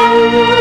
Música